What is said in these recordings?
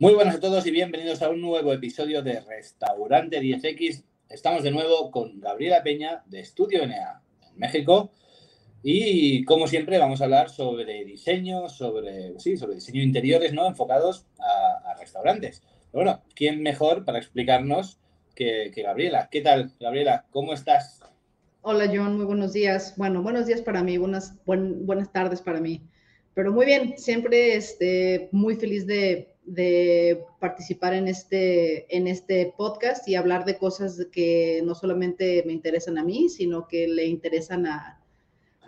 Muy buenas a todos y bienvenidos a un nuevo episodio de Restaurante 10X. Estamos de nuevo con Gabriela Peña de Estudio NA en México y como siempre vamos a hablar sobre diseño, sobre, sí, sobre diseño interiores, ¿no? Enfocados a, restaurantes. Pero bueno, ¿quién mejor para explicarnos que, Gabriela? ¿Qué tal, Gabriela? ¿Cómo estás? Hola, John, muy buenos días. Bueno, buenos días para mí, buenas, buenas tardes para mí. Pero muy bien, siempre este, muy feliz de de participar en este, en este podcast y hablar de cosas que no solamente me interesan a mí, sino que le interesan a,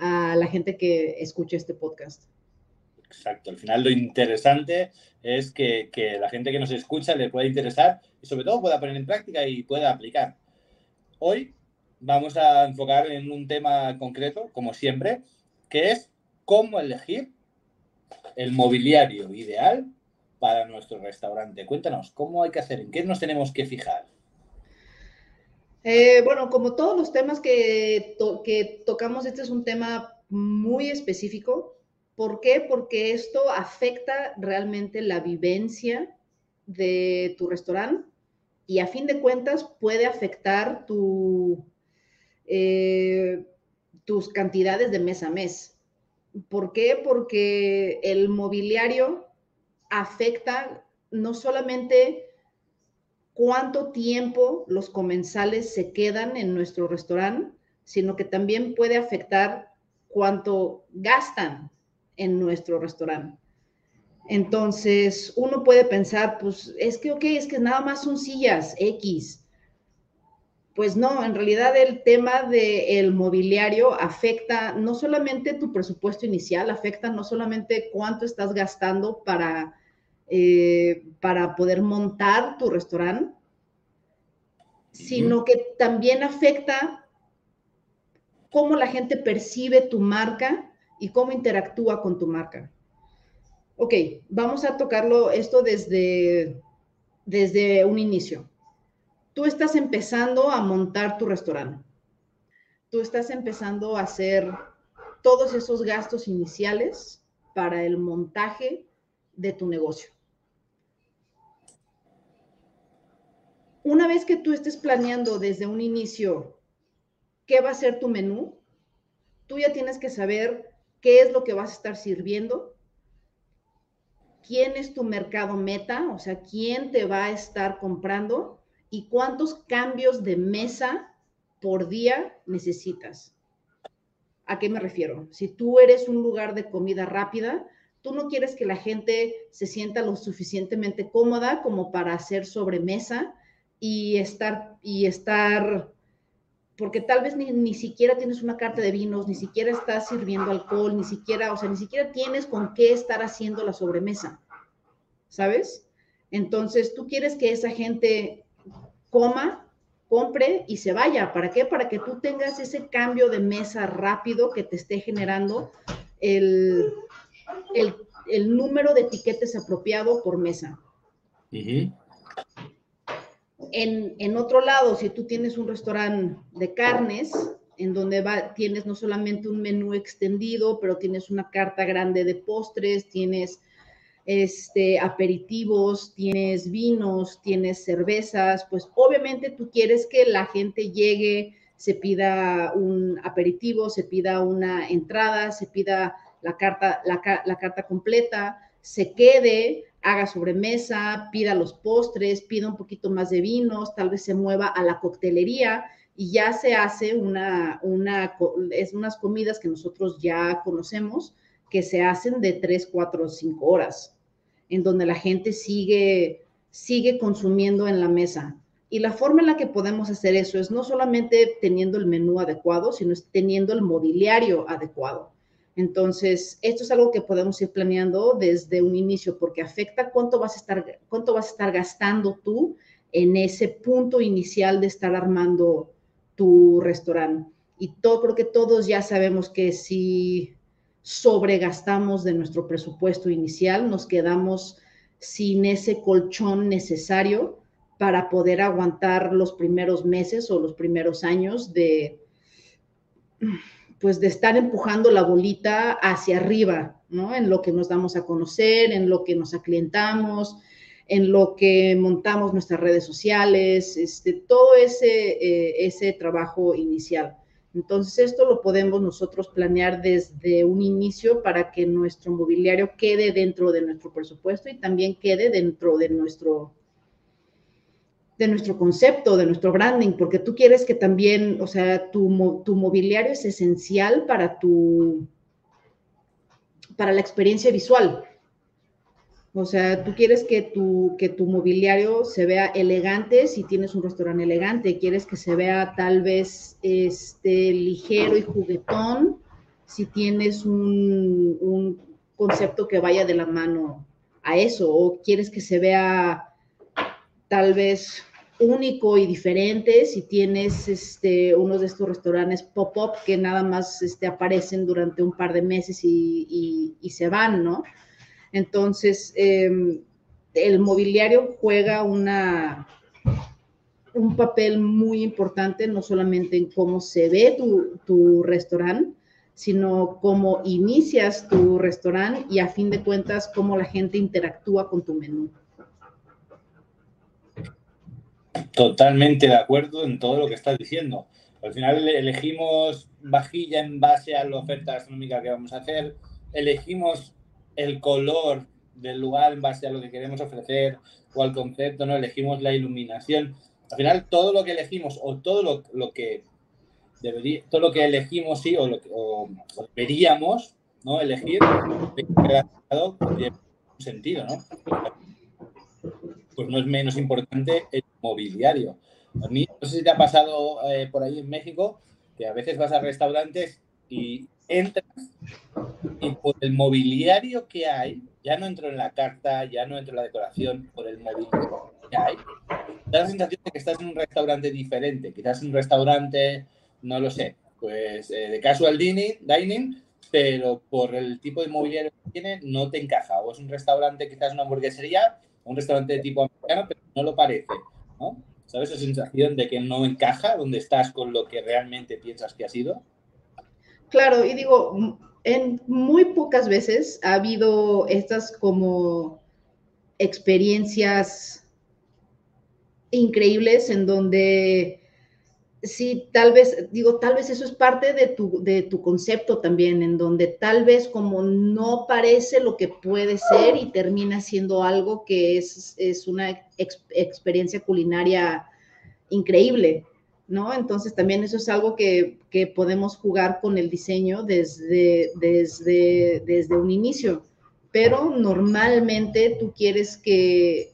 la gente que escucha este podcast. Exacto, al final lo interesante es que, que, la gente que nos escucha le pueda interesar y sobre todo pueda poner en práctica y pueda aplicar. Hoy vamos a enfocar en un tema concreto, como siempre, que es cómo elegir el mobiliario ideal para nuestro restaurante. Cuéntanos, ¿cómo hay que hacer? ¿En qué nos tenemos que fijar? Eh, bueno, como todos los temas que, que tocamos, este es un tema muy específico. ¿Por qué? Porque esto afecta realmente la vivencia de tu restaurante y a fin de cuentas puede afectar tu, eh, tus cantidades de mes a mes. ¿Por qué? Porque el mobiliario afecta no solamente cuánto tiempo los comensales se quedan en nuestro restaurante, sino que también puede afectar cuánto gastan en nuestro restaurante. Entonces, uno puede pensar, pues es que, ok, es que nada más son sillas X. Pues no, en realidad el tema del mobiliario afecta no solamente tu presupuesto inicial, afecta no solamente cuánto estás gastando para eh, para poder montar tu restaurante, sino que también afecta cómo la gente percibe tu marca y cómo interactúa con tu marca. Ok, vamos a tocarlo esto desde, desde un inicio. Tú estás empezando a montar tu restaurante. Tú estás empezando a hacer todos esos gastos iniciales para el montaje de tu negocio. Una vez que tú estés planeando desde un inicio qué va a ser tu menú, tú ya tienes que saber qué es lo que vas a estar sirviendo, quién es tu mercado meta, o sea, quién te va a estar comprando y cuántos cambios de mesa por día necesitas. ¿A qué me refiero? Si tú eres un lugar de comida rápida, tú no quieres que la gente se sienta lo suficientemente cómoda como para hacer sobremesa y estar, y estar, porque tal vez ni, ni, siquiera tienes una carta de vinos, ni siquiera estás sirviendo alcohol, ni siquiera, o sea, ni siquiera tienes con qué estar haciendo la sobremesa, ¿sabes? Entonces, tú quieres que esa gente coma, compre y se vaya. ¿Para qué? Para que tú tengas ese cambio de mesa rápido que te esté generando el, el, el número de etiquetes apropiado por mesa. En, otro lado, si tú tienes un restaurante de carnes, en donde va, tienes no solamente un menú extendido, pero tienes una carta grande de postres, tienes este, aperitivos, tienes vinos, tienes cervezas, pues obviamente tú quieres que la gente llegue, se pida un aperitivo, se pida una entrada, se pida la carta, la, la carta completa, se quede, haga sobremesa, pida los postres, pida un poquito más de vinos, tal vez se mueva a la coctelería y ya se hace una, una, es unas comidas que nosotros ya conocemos que se hacen de 3, 4, 5 horas, en donde la gente sigue, sigue consumiendo en la mesa. Y la forma en la que podemos hacer eso es no solamente teniendo el menú adecuado, sino teniendo el mobiliario adecuado. Entonces, esto es algo que podemos ir planeando desde un inicio porque afecta cuánto vas a estar, cuánto vas a estar gastando tú en ese punto inicial de estar armando tu restaurante. Y todo, creo que todos ya sabemos que si sobregastamos de nuestro presupuesto inicial, nos quedamos sin ese colchón necesario para poder aguantar los primeros meses o los primeros años de pues de estar empujando la bolita hacia arriba, ¿no? En lo que nos damos a conocer, en lo que nos aclientamos, en lo que montamos nuestras redes sociales, este, todo ese, eh, ese trabajo inicial. Entonces, esto lo podemos nosotros planear desde un inicio para que nuestro mobiliario quede dentro de nuestro presupuesto y también quede dentro de nuestro, de nuestro concepto, de nuestro branding, porque tú quieres que también, o sea, tu, tu mobiliario es esencial para tu, para la experiencia visual. O sea, tú quieres que tu, que tu mobiliario se vea elegante si tienes un restaurante elegante, quieres que se vea tal vez este, ligero y juguetón si tienes un, un concepto que vaya de la mano a eso, o quieres que se vea tal vez único y diferente si tienes este, uno de estos restaurantes pop-up que nada más este, aparecen durante un par de meses y, y se van, ¿no? Entonces, em, el mobiliario juega una, un papel muy importante, no solamente en cómo se ve tu, tu restaurante, sino cómo inicias tu restaurante y a fin de cuentas cómo la gente interactúa con tu menú. Totalmente de acuerdo en todo lo que estás diciendo. Al final elegimos vajilla en base a la oferta gastronómica que vamos a hacer, elegimos el color del lugar en base a lo que queremos ofrecer o al concepto, ¿no? Elegimos la iluminación. Al final, todo lo que elegimos o todo lo, que debería, todo lo que elegimos, sí, o, lo que, deberíamos, ¿no? Elegir, tiene un sentido, ¿no? Pues no es menos importante el mobiliario. No sé si te ha pasado eh, por ahí en México, que a veces vas a restaurantes y entras y por el mobiliario que hay, ya no entro en la carta, ya no entro en la decoración, por el mobiliario que hay, da la sensación de que estás en un restaurante diferente, quizás un restaurante, no lo sé, pues eh, de casual dining, dining, pero por el tipo de mobiliario que tiene no te encaja. O es un restaurante, quizás una hamburguesería, un restaurante de tipo americano, pero no lo parece, ¿no? ¿Sabes esa sensación de que no encaja donde estás con lo que realmente piensas que ha sido? Claro, y digo, en muy pocas veces ha habido estas como experiencias increíbles en donde sí, tal vez, digo, tal vez eso es parte de tu, de tu concepto también, en donde tal vez como no parece lo que puede ser y termina siendo algo que es, es una ex, experiencia culinaria increíble. ¿no? Entonces también eso es algo que, podemos jugar con el diseño desde, desde, desde un inicio. Pero normalmente tú quieres que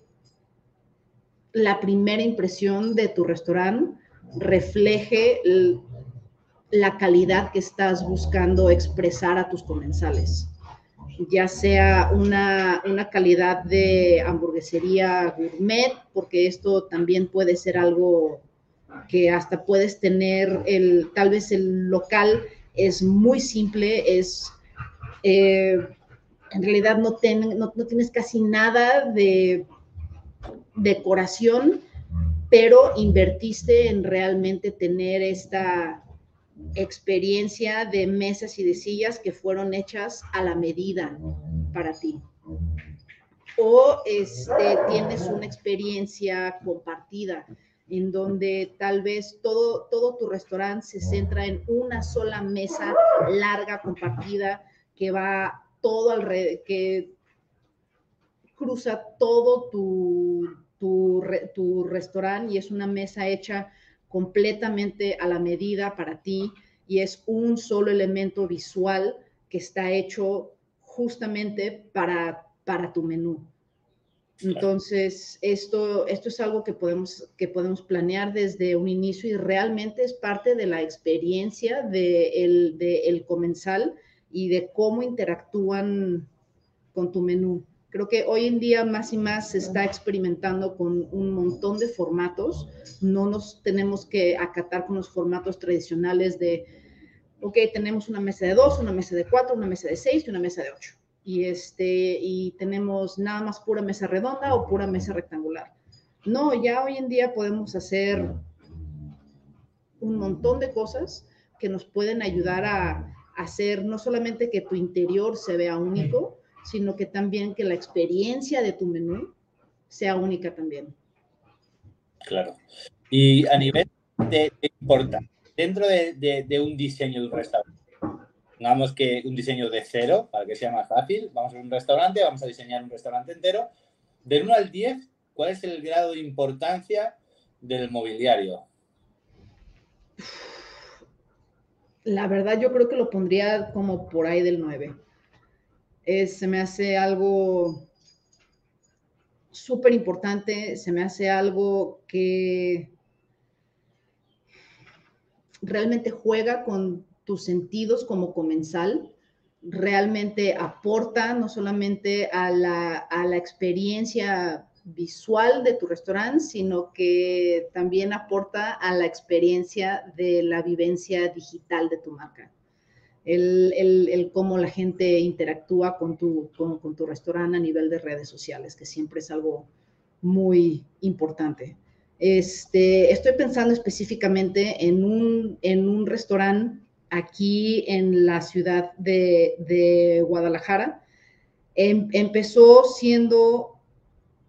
la primera impresión de tu restaurante refleje la calidad que estás buscando expresar a tus comensales. Ya sea una, una, calidad de hamburguesería gourmet, porque esto también puede ser algo que hasta puedes tener el, tal vez el local es muy simple, es, eh, en realidad no, no, tienes casi nada de decoración, pero invertiste en realmente tener esta experiencia de mesas y de sillas que fueron hechas a la medida para ti. O este, tienes una experiencia compartida en donde tal vez todo, todo tu restaurante se centra en una sola mesa larga, compartida, que va todo alrededor, que cruza todo tu, tu, tu restaurante y es una mesa hecha completamente a la medida para ti y es un solo elemento visual que está hecho justamente para, para tu menú. Entonces, esto, esto es algo que podemos, que podemos planear desde un inicio y realmente es parte de la experiencia del de el comensal y de cómo interactúan con tu menú. Creo que hoy en día más y más se está experimentando con un montón de formatos. No nos tenemos que acatar con los formatos tradicionales de, ok, tenemos una mesa de dos, una mesa de cuatro, una mesa de seis y una mesa de ocho y, este, y tenemos nada más pura mesa redonda o pura mesa rectangular. No, ya hoy en día podemos hacer un montón de cosas que nos pueden ayudar a, hacer no solamente que tu interior se vea único, sino que también que la experiencia de tu menú sea única también. Claro. Y a nivel de, importancia, dentro de, un diseño de un restaurante, digamos que un diseño de cero, para que sea más fácil, vamos a un restaurante, vamos a diseñar un restaurante entero, del 1 al 10, ¿cuál es el grado de importancia del mobiliario? La verdad yo creo que lo pondría como por ahí del 9. Se me hace algo súper importante, se me hace algo que realmente juega con tus sentidos como comensal, realmente aporta no solamente a la, a la experiencia visual de tu restaurante, sino que también aporta a la experiencia de la vivencia digital de tu marca. El, el, cómo la gente interactúa con tu, con, tu restaurante a nivel de redes sociales, que siempre es algo muy importante. Este, estoy pensando específicamente en un, en un restaurante aquí en la ciudad de, de Guadalajara. Em, empezó siendo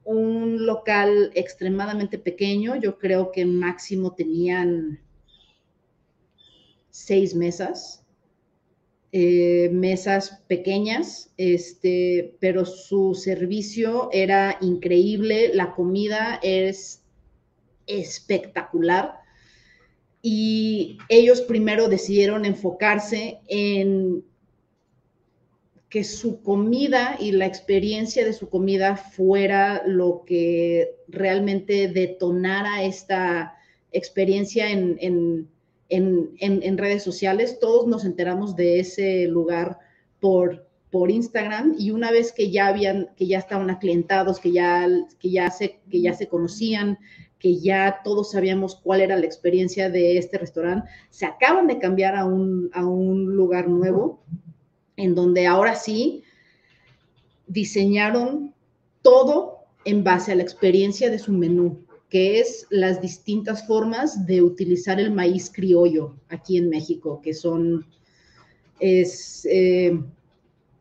un local extremadamente pequeño, yo creo que máximo tenían seis mesas, eh, mesas pequeñas, este, pero su servicio era increíble, la comida es espectacular. Y ellos primero decidieron enfocarse en que su comida y la experiencia de su comida fuera lo que realmente detonara esta experiencia en, redes sociales. Todos nos enteramos de ese lugar por, por Instagram y una vez que ya habían, que ya estaban aclientados, que ya, que ya, se, que ya se conocían, que ya todos sabíamos cuál era la experiencia de este restaurante, se acaban de cambiar a un, a un lugar nuevo en donde ahora sí diseñaron todo en base a la experiencia de su menú, que es las distintas formas de utilizar el maíz criollo aquí en México, que son, es, eh,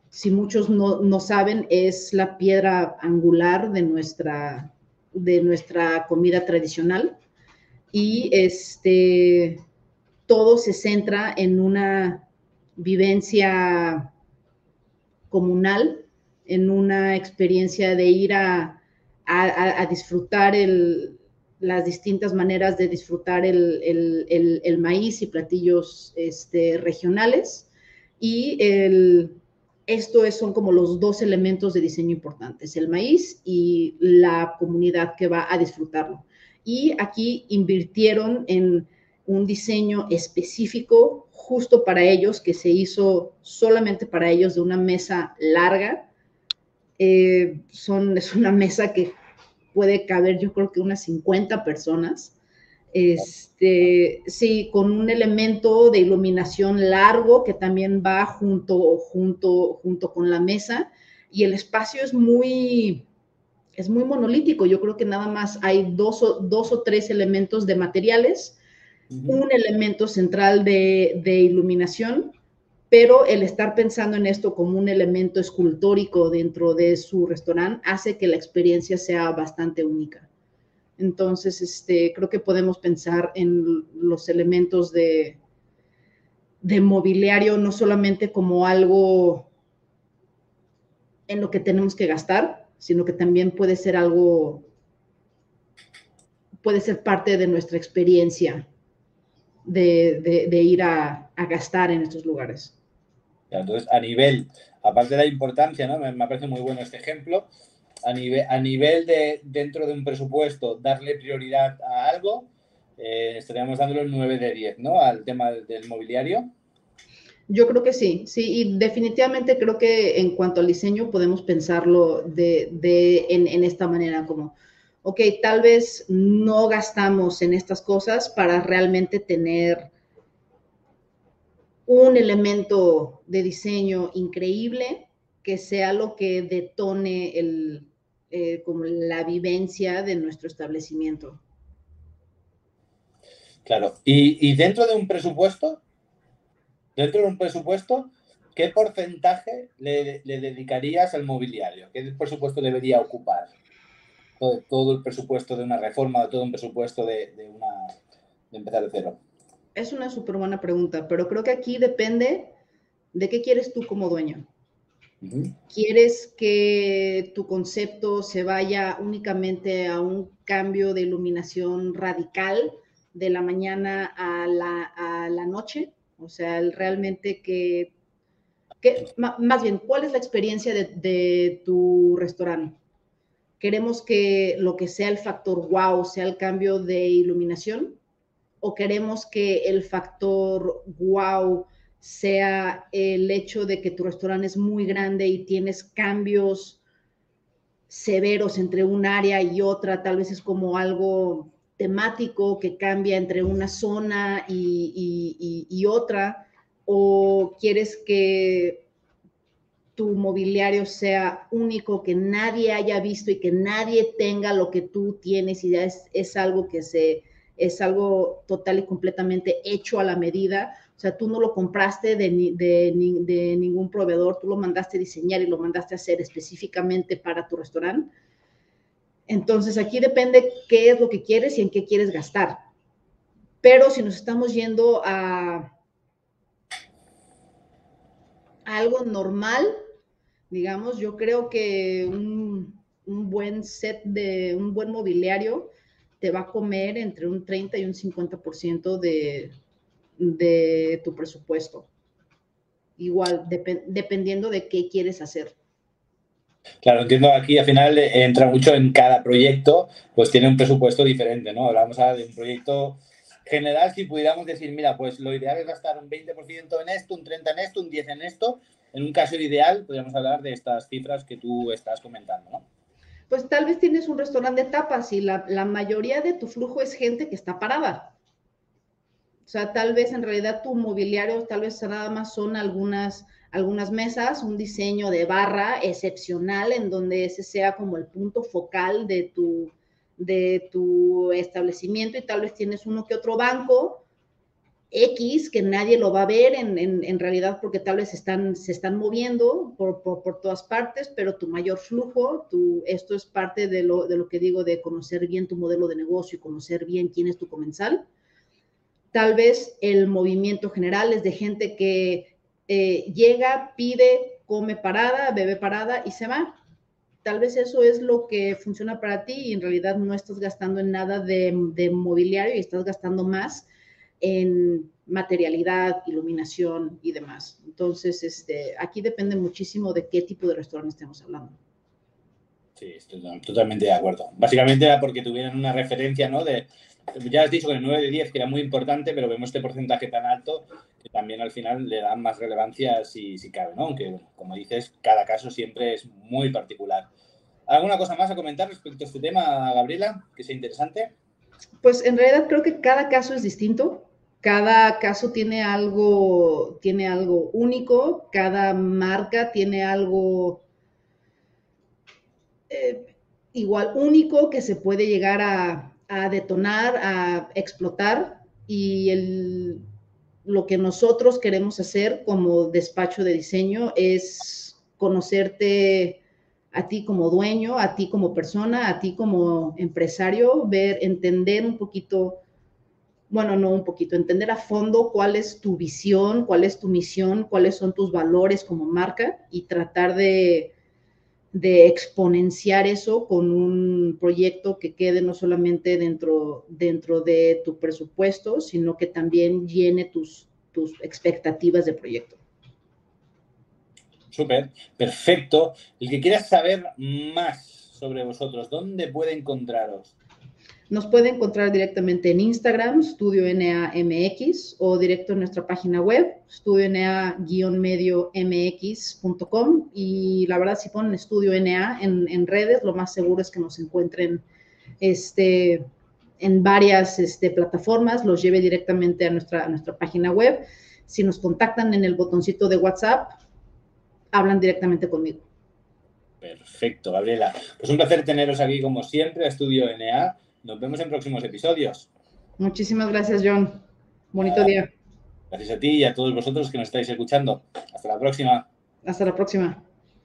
si muchos no, saben, es la piedra angular de nuestra, de nuestra comida tradicional. Y este, todo se centra en una vivencia comunal, en una experiencia de ir a, disfrutar las distintas maneras de disfrutar el, maíz y platillos este, regionales. Y esto es, son como los dos elementos de diseño importantes, el maíz y la comunidad que va a disfrutarlo. Y aquí invirtieron en un diseño específico justo para ellos, que se hizo solamente para ellos de una mesa larga. Eh, son, es una mesa que puede caber yo creo que unas 50 personas. Este, sí, con un elemento de iluminación largo que también va junto, junto, junto con la mesa y el espacio es muy, es muy monolítico. Yo creo que nada más hay dos o, dos o tres elementos de materiales un elemento central de, iluminación, pero el estar pensando en esto como un elemento escultórico dentro de su restaurante hace que la experiencia sea bastante única. Entonces, este, creo que podemos pensar en los elementos de, de mobiliario no solamente como algo en lo que tenemos que gastar, sino que también puede ser algo, puede ser parte de nuestra experiencia de, ir a, gastar en estos lugares. Entonces, a nivel, aparte de la importancia, ¿no? me, parece muy bueno este ejemplo, a nivel, a nivel de dentro de un presupuesto darle prioridad a algo, eh, estaríamos dándole un 9 de 10, ¿no? Al tema del, mobiliario. Yo creo que sí, sí, y definitivamente creo que en cuanto al diseño podemos pensarlo de, en, en, esta manera, como ok, tal vez no gastamos en estas cosas para realmente tener un elemento de diseño increíble que sea lo que detone el, eh, como la vivencia de nuestro establecimiento. Claro, y, dentro de un presupuesto, dentro de un presupuesto, ¿qué porcentaje le dedicarías al mobiliario? ¿Qué presupuesto debería ocupar? todo, el presupuesto de una reforma, todo un presupuesto de, una, de empezar de cero? Es una súper buena pregunta, pero creo que aquí depende de qué quieres tú como dueño. ¿Quieres que tu concepto se vaya únicamente a un cambio de iluminación radical de la mañana a la, noche? O sea, realmente que, más bien, ¿cuál es la experiencia de, de tu restaurante? ¿Queremos que lo que sea el factor wow sea el cambio de iluminación? ¿O queremos que el factor wow sea el hecho de que tu restaurante es muy grande y tienes cambios severos entre un área y otra, tal vez es como algo temático que cambia entre una zona y, otra, o quieres que tu mobiliario sea único, que nadie haya visto y que nadie tenga lo que tú tienes y ya es, es algo que se, es algo total y completamente hecho a la medida o sea, tú no lo compraste de, ningún proveedor, tú lo mandaste a diseñar y lo mandaste a hacer específicamente para tu restaurante. Entonces, aquí depende qué es lo que quieres y en qué quieres gastar. Pero si nos estamos yendo a, algo normal, digamos, yo creo que un, un, buen set de un buen mobiliario te va a comer entre un 30 y un 50% de, de tu presupuesto. Igual, dependiendo de qué quieres hacer. Claro, entiendo aquí al final entra mucho en cada proyecto, pues tiene un presupuesto diferente, ¿no? Hablamos ahora de un proyecto general, si pudiéramos decir, mira, pues lo ideal es gastar un 20% en esto, un 30% en esto, un 10% en esto. En un caso ideal, podríamos hablar de estas cifras que tú estás comentando, ¿no? Pues tal vez tienes un restaurante de tapas y la, mayoría de tu flujo es gente que está parada. O sea, tal vez en realidad tu mobiliario, tal vez nada más son algunas, algunas mesas, un diseño de barra excepcional en donde ese sea como el punto focal de tu, de tu establecimiento y tal vez tienes uno que otro banco X que nadie lo va a ver en, en, realidad porque tal vez están, se están moviendo por, por, todas partes, pero tu mayor flujo, tu, esto es parte de lo, de lo que digo de conocer bien tu modelo de negocio y conocer bien quién es tu comensal Tal vez el movimiento general es de gente que eh, llega, pide, come parada, bebe parada y se va. Tal vez eso es lo que funciona para ti y en realidad no estás gastando en nada de, mobiliario y estás gastando más en materialidad, iluminación y demás. Entonces, este, aquí depende muchísimo de qué tipo de restaurante estemos hablando. Sí, estoy totalmente de acuerdo. Básicamente era porque tuvieran una referencia, ¿no? De, ya has dicho que el 9 de 10 que era muy importante, pero vemos este porcentaje tan alto que también al final le dan más relevancia si, si cabe, ¿no? Aunque, como dices, cada caso siempre es muy particular. ¿Alguna cosa más a comentar respecto a este tema, Gabriela, que sea interesante? Pues en realidad creo que cada caso es distinto. Cada caso tiene algo, tiene algo único, cada marca tiene algo eh, igual único que se puede llegar a, a detonar, a explotar. Y el, lo que nosotros queremos hacer como despacho de diseño es conocerte a ti como dueño, a ti como persona, a ti como empresario, ver, entender un poquito, bueno, no un poquito, entender a fondo cuál es tu visión, cuál es tu misión, cuáles son tus valores como marca y tratar de exponenciar eso con un proyecto que quede no solamente dentro, dentro de tu presupuesto, sino que también llene tus, tus expectativas de proyecto. Súper, perfecto. El que quiera saber más sobre vosotros, ¿dónde puede encontraros? Nos puede encontrar directamente en Instagram, Estudio NAMX, o directo en nuestra página web, estudioNA-medio-mx.com. Y la verdad, si ponen Estudio NA en, redes, lo más seguro es que nos encuentren este, en varias este, plataformas, los lleve directamente a nuestra, a nuestra página web. Si nos contactan en el botoncito de WhatsApp, hablan directamente conmigo. Perfecto, Gabriela. Pues un placer teneros aquí como siempre, Estudio NA. Nos vemos en próximos episodios. Muchísimas gracias, John. Bonito día. Gracias a ti y a todos vosotros que nos estáis escuchando. Hasta la próxima. Hasta la próxima.